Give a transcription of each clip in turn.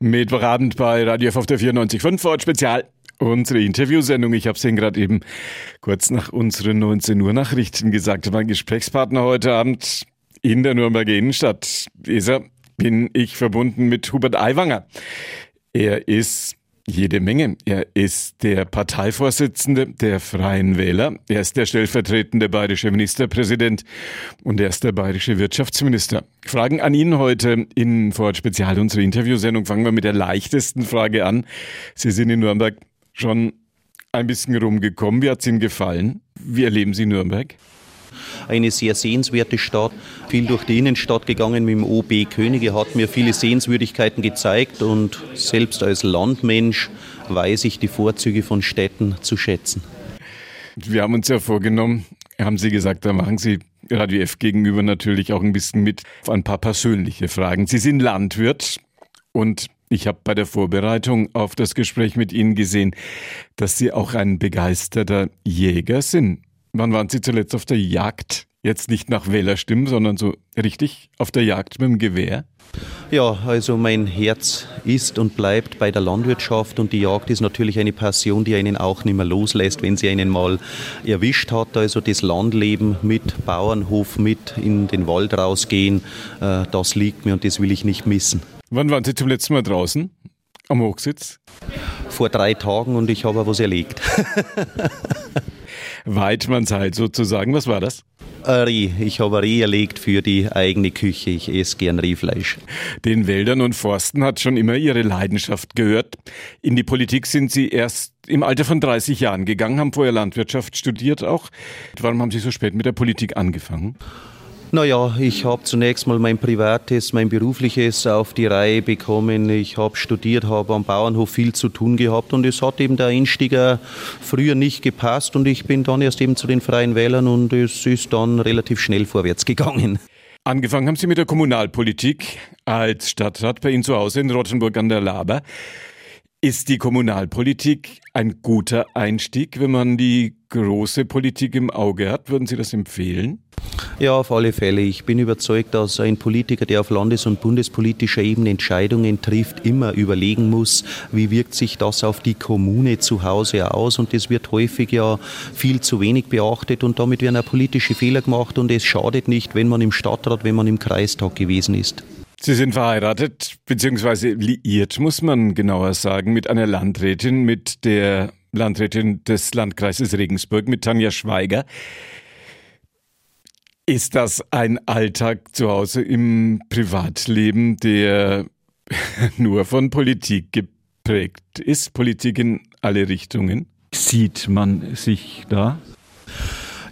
Mittwochabend bei Radio F auf der 94.5 Ort Spezial. Unsere Interviewsendung, ich habe es Ihnen gerade eben kurz nach unseren 19 Uhr Nachrichten gesagt. Mein Gesprächspartner heute Abend in der Nürnberger Innenstadt. Dieser bin ich verbunden mit Hubert Aiwanger. Er ist jede Menge. Er ist der Parteivorsitzende der Freien Wähler. Er ist der stellvertretende bayerische Ministerpräsident und er ist der bayerische Wirtschaftsminister. Fragen an ihn heute in Vorort Spezial, unsere Interviewsendung. Fangen wir mit der leichtesten Frage an. Sie sind in Nürnberg schon ein bisschen rumgekommen. Wie hat es Ihnen gefallen? Wie erleben Sie Nürnberg? Eine sehr sehenswerte Stadt. Viel durch die Innenstadt gegangen mit dem OB Könige, hat mir viele Sehenswürdigkeiten gezeigt und selbst als Landmensch weiß ich die Vorzüge von Städten zu schätzen. Wir haben uns ja vorgenommen, haben Sie gesagt, da machen Sie Radio F gegenüber natürlich auch ein bisschen mit auf ein paar persönliche Fragen. Sie sind Landwirt und ich habe bei der Vorbereitung auf das Gespräch mit Ihnen gesehen, dass Sie auch ein begeisterter Jäger sind. Wann waren Sie zuletzt auf der Jagd? Jetzt nicht nach Wählerstimmen, sondern so richtig auf der Jagd mit dem Gewehr? Ja, also mein Herz ist und bleibt bei der Landwirtschaft und die Jagd ist natürlich eine Passion, die einen auch nicht mehr loslässt, wenn sie einen mal erwischt hat. Also das Landleben mit Bauernhof, mit in den Wald rausgehen, äh, das liegt mir und das will ich nicht missen. Wann waren Sie zum letzten Mal draußen? Am Hochsitz? Vor drei Tagen und ich habe was erlegt. Weidmannshalt sozusagen. Was war das? Reh. Ich habe Reh erlegt für die eigene Küche. Ich esse gern Rehfleisch. Den Wäldern und Forsten hat schon immer Ihre Leidenschaft gehört. In die Politik sind Sie erst im Alter von 30 Jahren gegangen, haben vorher Landwirtschaft studiert auch. Warum haben Sie so spät mit der Politik angefangen? Naja, ich habe zunächst mal mein Privates, mein Berufliches auf die Reihe bekommen. Ich habe studiert, habe am Bauernhof viel zu tun gehabt und es hat eben der Einstieg früher nicht gepasst und ich bin dann erst eben zu den Freien Wählern und es ist dann relativ schnell vorwärts gegangen. Angefangen haben Sie mit der Kommunalpolitik als Stadtrat bei Ihnen zu Hause in Rottenburg an der Laber. Ist die Kommunalpolitik ein guter Einstieg, wenn man die große Politik im Auge hat? Würden Sie das empfehlen? Ja, auf alle Fälle. Ich bin überzeugt, dass ein Politiker, der auf landes- und bundespolitischer Ebene Entscheidungen trifft, immer überlegen muss, wie wirkt sich das auf die Kommune zu Hause aus. Und das wird häufig ja viel zu wenig beachtet und damit werden auch politische Fehler gemacht und es schadet nicht, wenn man im Stadtrat, wenn man im Kreistag gewesen ist. Sie sind verheiratet, beziehungsweise liiert, muss man genauer sagen, mit einer Landrätin, mit der Landrätin des Landkreises Regensburg, mit Tanja Schweiger. Ist das ein Alltag zu Hause im Privatleben, der nur von Politik geprägt ist? Politik in alle Richtungen? Sieht man sich da?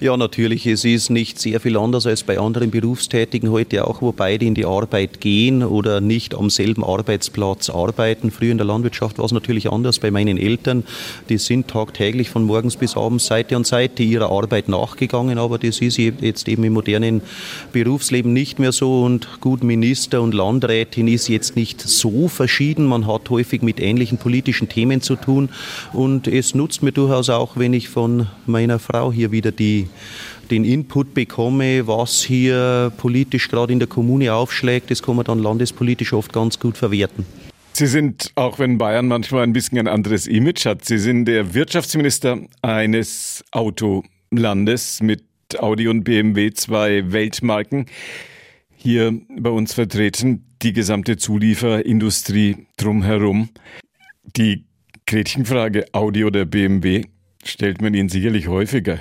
Ja, natürlich. Es ist nicht sehr viel anders als bei anderen Berufstätigen heute auch, wo beide in die Arbeit gehen oder nicht am selben Arbeitsplatz arbeiten. Früher in der Landwirtschaft war es natürlich anders bei meinen Eltern. Die sind tagtäglich von morgens bis abends Seite an Seite ihrer Arbeit nachgegangen, aber das ist jetzt eben im modernen Berufsleben nicht mehr so. Und gut, Minister und Landrätin ist jetzt nicht so verschieden. Man hat häufig mit ähnlichen politischen Themen zu tun und es nutzt mir durchaus auch, wenn ich von meiner Frau hier wieder die den Input bekomme, was hier politisch gerade in der Kommune aufschlägt, das kann man dann landespolitisch oft ganz gut verwerten. Sie sind, auch wenn Bayern manchmal ein bisschen ein anderes Image hat, Sie sind der Wirtschaftsminister eines Autolandes mit Audi und BMW, zwei Weltmarken, hier bei uns vertreten, die gesamte Zulieferindustrie drumherum. Die Gretchenfrage Audi oder BMW stellt man Ihnen sicherlich häufiger.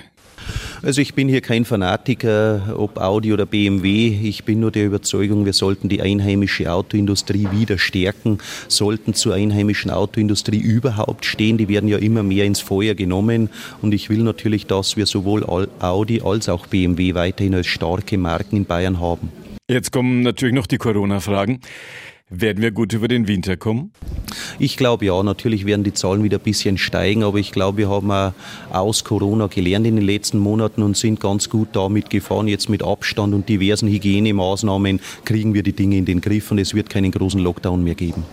Also ich bin hier kein Fanatiker, ob Audi oder BMW. Ich bin nur der Überzeugung, wir sollten die einheimische Autoindustrie wieder stärken, sollten zur einheimischen Autoindustrie überhaupt stehen. Die werden ja immer mehr ins Feuer genommen. Und ich will natürlich, dass wir sowohl Audi als auch BMW weiterhin als starke Marken in Bayern haben. Jetzt kommen natürlich noch die Corona-Fragen. Werden wir gut über den Winter kommen? Ich glaube ja, natürlich werden die Zahlen wieder ein bisschen steigen, aber ich glaube, wir haben auch aus Corona gelernt in den letzten Monaten und sind ganz gut damit gefahren. Jetzt mit Abstand und diversen Hygienemaßnahmen kriegen wir die Dinge in den Griff und es wird keinen großen Lockdown mehr geben.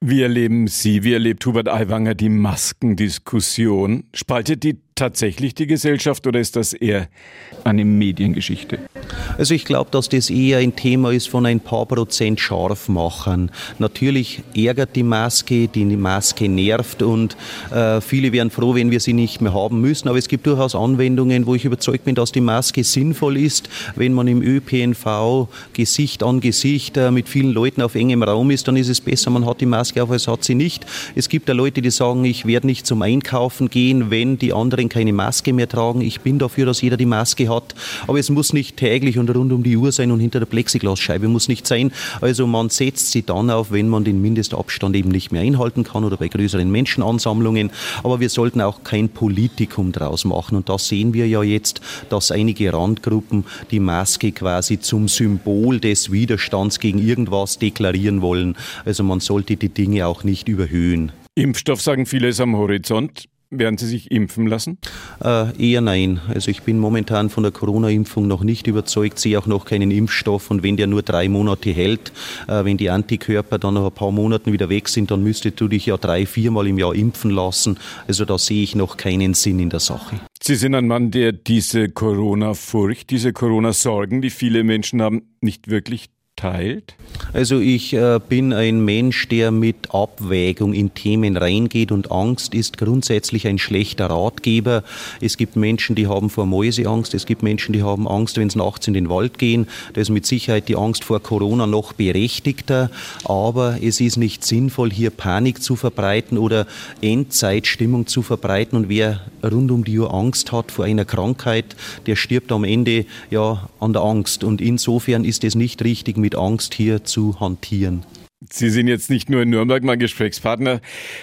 Wie erleben Sie, wie erlebt Hubert Aiwanger die Maskendiskussion? Spaltet die tatsächlich die Gesellschaft oder ist das eher eine Mediengeschichte? Also ich glaube, dass das eher ein Thema ist von ein paar Prozent Scharfmachern. Natürlich ärgert die Maske, die Maske nervt und äh, viele wären froh, wenn wir sie nicht mehr haben müssen. Aber es gibt durchaus Anwendungen, wo ich überzeugt bin, dass die Maske sinnvoll ist. Wenn man im ÖPNV Gesicht an Gesicht äh, mit vielen Leuten auf engem Raum ist, dann ist es besser, man hat die Maske auf, als hat sie nicht. Es gibt da Leute, die sagen, ich werde nicht zum Einkaufen gehen, wenn die anderen keine Maske mehr tragen. Ich bin dafür, dass jeder die Maske hat. Aber es muss nicht täglich und rund um die Uhr sein und hinter der Plexiglasscheibe muss nicht sein. Also man setzt sie dann auf, wenn man den Mindestabstand eben nicht mehr einhalten kann oder bei größeren Menschenansammlungen. Aber wir sollten auch kein Politikum draus machen. Und da sehen wir ja jetzt, dass einige Randgruppen die Maske quasi zum Symbol des Widerstands gegen irgendwas deklarieren wollen. Also man sollte die Dinge auch nicht überhöhen. Impfstoff sagen viele ist am Horizont. Werden Sie sich impfen lassen? Äh, eher nein. Also ich bin momentan von der Corona-Impfung noch nicht überzeugt, sehe auch noch keinen Impfstoff und wenn der nur drei Monate hält, äh, wenn die Antikörper dann nach ein paar Monaten wieder weg sind, dann müsstest du dich ja drei, viermal im Jahr impfen lassen. Also da sehe ich noch keinen Sinn in der Sache. Sie sind ein Mann, der diese Corona-Furcht, diese Corona-Sorgen, die viele Menschen haben, nicht wirklich teilt? Also ich äh, bin ein Mensch, der mit Abwägung in Themen reingeht und Angst ist grundsätzlich ein schlechter Ratgeber. Es gibt Menschen, die haben vor Mäuse Angst, es gibt Menschen, die haben Angst, wenn sie nachts in den Wald gehen. Da ist mit Sicherheit die Angst vor Corona noch berechtigter, aber es ist nicht sinnvoll, hier Panik zu verbreiten oder Endzeitstimmung zu verbreiten und wer rund um die Uhr Angst hat vor einer Krankheit, der stirbt am Ende ja an der Angst und insofern ist es nicht richtig mit Angst hier zu hantieren. Sie sind jetzt nicht nur in Nürnberg mein Gesprächspartner,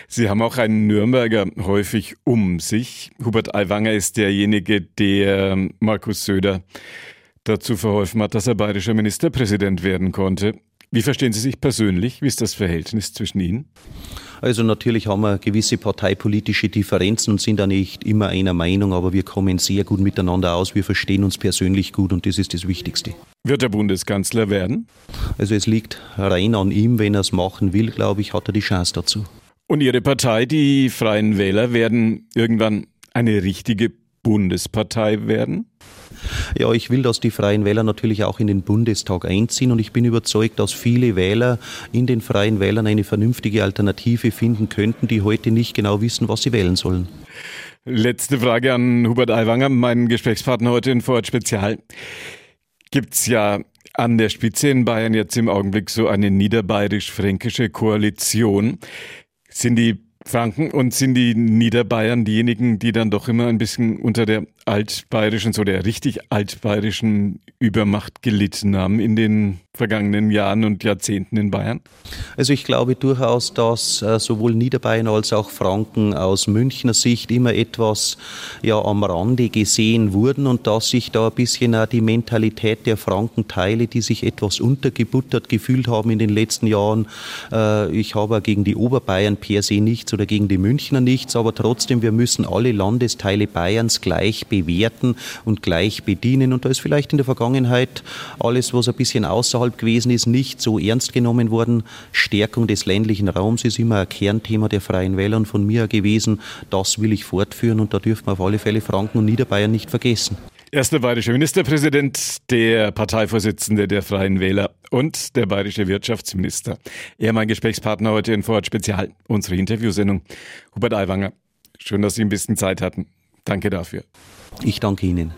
Sie haben auch einen Nürnberger häufig um sich. Hubert Aiwanger ist derjenige, der Markus Söder dazu verholfen hat, dass er bayerischer Ministerpräsident werden konnte. Wie verstehen Sie sich persönlich? Wie ist das Verhältnis zwischen Ihnen? Also natürlich haben wir gewisse parteipolitische Differenzen und sind da nicht immer einer Meinung, aber wir kommen sehr gut miteinander aus. Wir verstehen uns persönlich gut und das ist das Wichtigste. Wird er Bundeskanzler werden? Also es liegt rein an ihm, wenn er es machen will, glaube ich, hat er die Chance dazu. Und Ihre Partei, die Freien Wähler, werden irgendwann eine richtige Bundespartei werden? Ja, ich will, dass die Freien Wähler natürlich auch in den Bundestag einziehen und ich bin überzeugt, dass viele Wähler in den Freien Wählern eine vernünftige Alternative finden könnten, die heute nicht genau wissen, was sie wählen sollen. Letzte Frage an Hubert Aiwanger, meinen Gesprächspartner heute in Vorort Spezial. Gibt's ja an der Spitze in Bayern jetzt im Augenblick so eine niederbayerisch-fränkische Koalition. Sind die Franken und sind die Niederbayern diejenigen, die dann doch immer ein bisschen unter der altbayerischen, so der richtig altbayerischen Übermacht gelitten haben in den vergangenen Jahren und Jahrzehnten in Bayern? Also ich glaube durchaus, dass äh, sowohl Niederbayern als auch Franken aus Münchner Sicht immer etwas ja am Rande gesehen wurden und dass sich da ein bisschen auch die Mentalität der Franken teile, die sich etwas untergebuttert gefühlt haben in den letzten Jahren. Äh, ich habe gegen die Oberbayern per se nichts oder gegen die Münchner nichts, aber trotzdem, wir müssen alle Landesteile Bayerns gleich bewerten und gleich bedienen und da ist vielleicht in der Vergangenheit alles, was ein bisschen außerhalb gewesen ist, nicht so ernst genommen worden. Stärkung des ländlichen Raums ist immer ein Kernthema der Freien Wähler und von mir gewesen. Das will ich fortführen und da dürfen wir auf alle Fälle Franken und Niederbayern nicht vergessen. Erster bayerische Ministerpräsident, der Parteivorsitzende der Freien Wähler und der bayerische Wirtschaftsminister. Er mein Gesprächspartner heute in Vorort Spezial, unsere Interviewsendung. Hubert Aiwanger, schön, dass Sie ein bisschen Zeit hatten. Danke dafür. Ich danke Ihnen.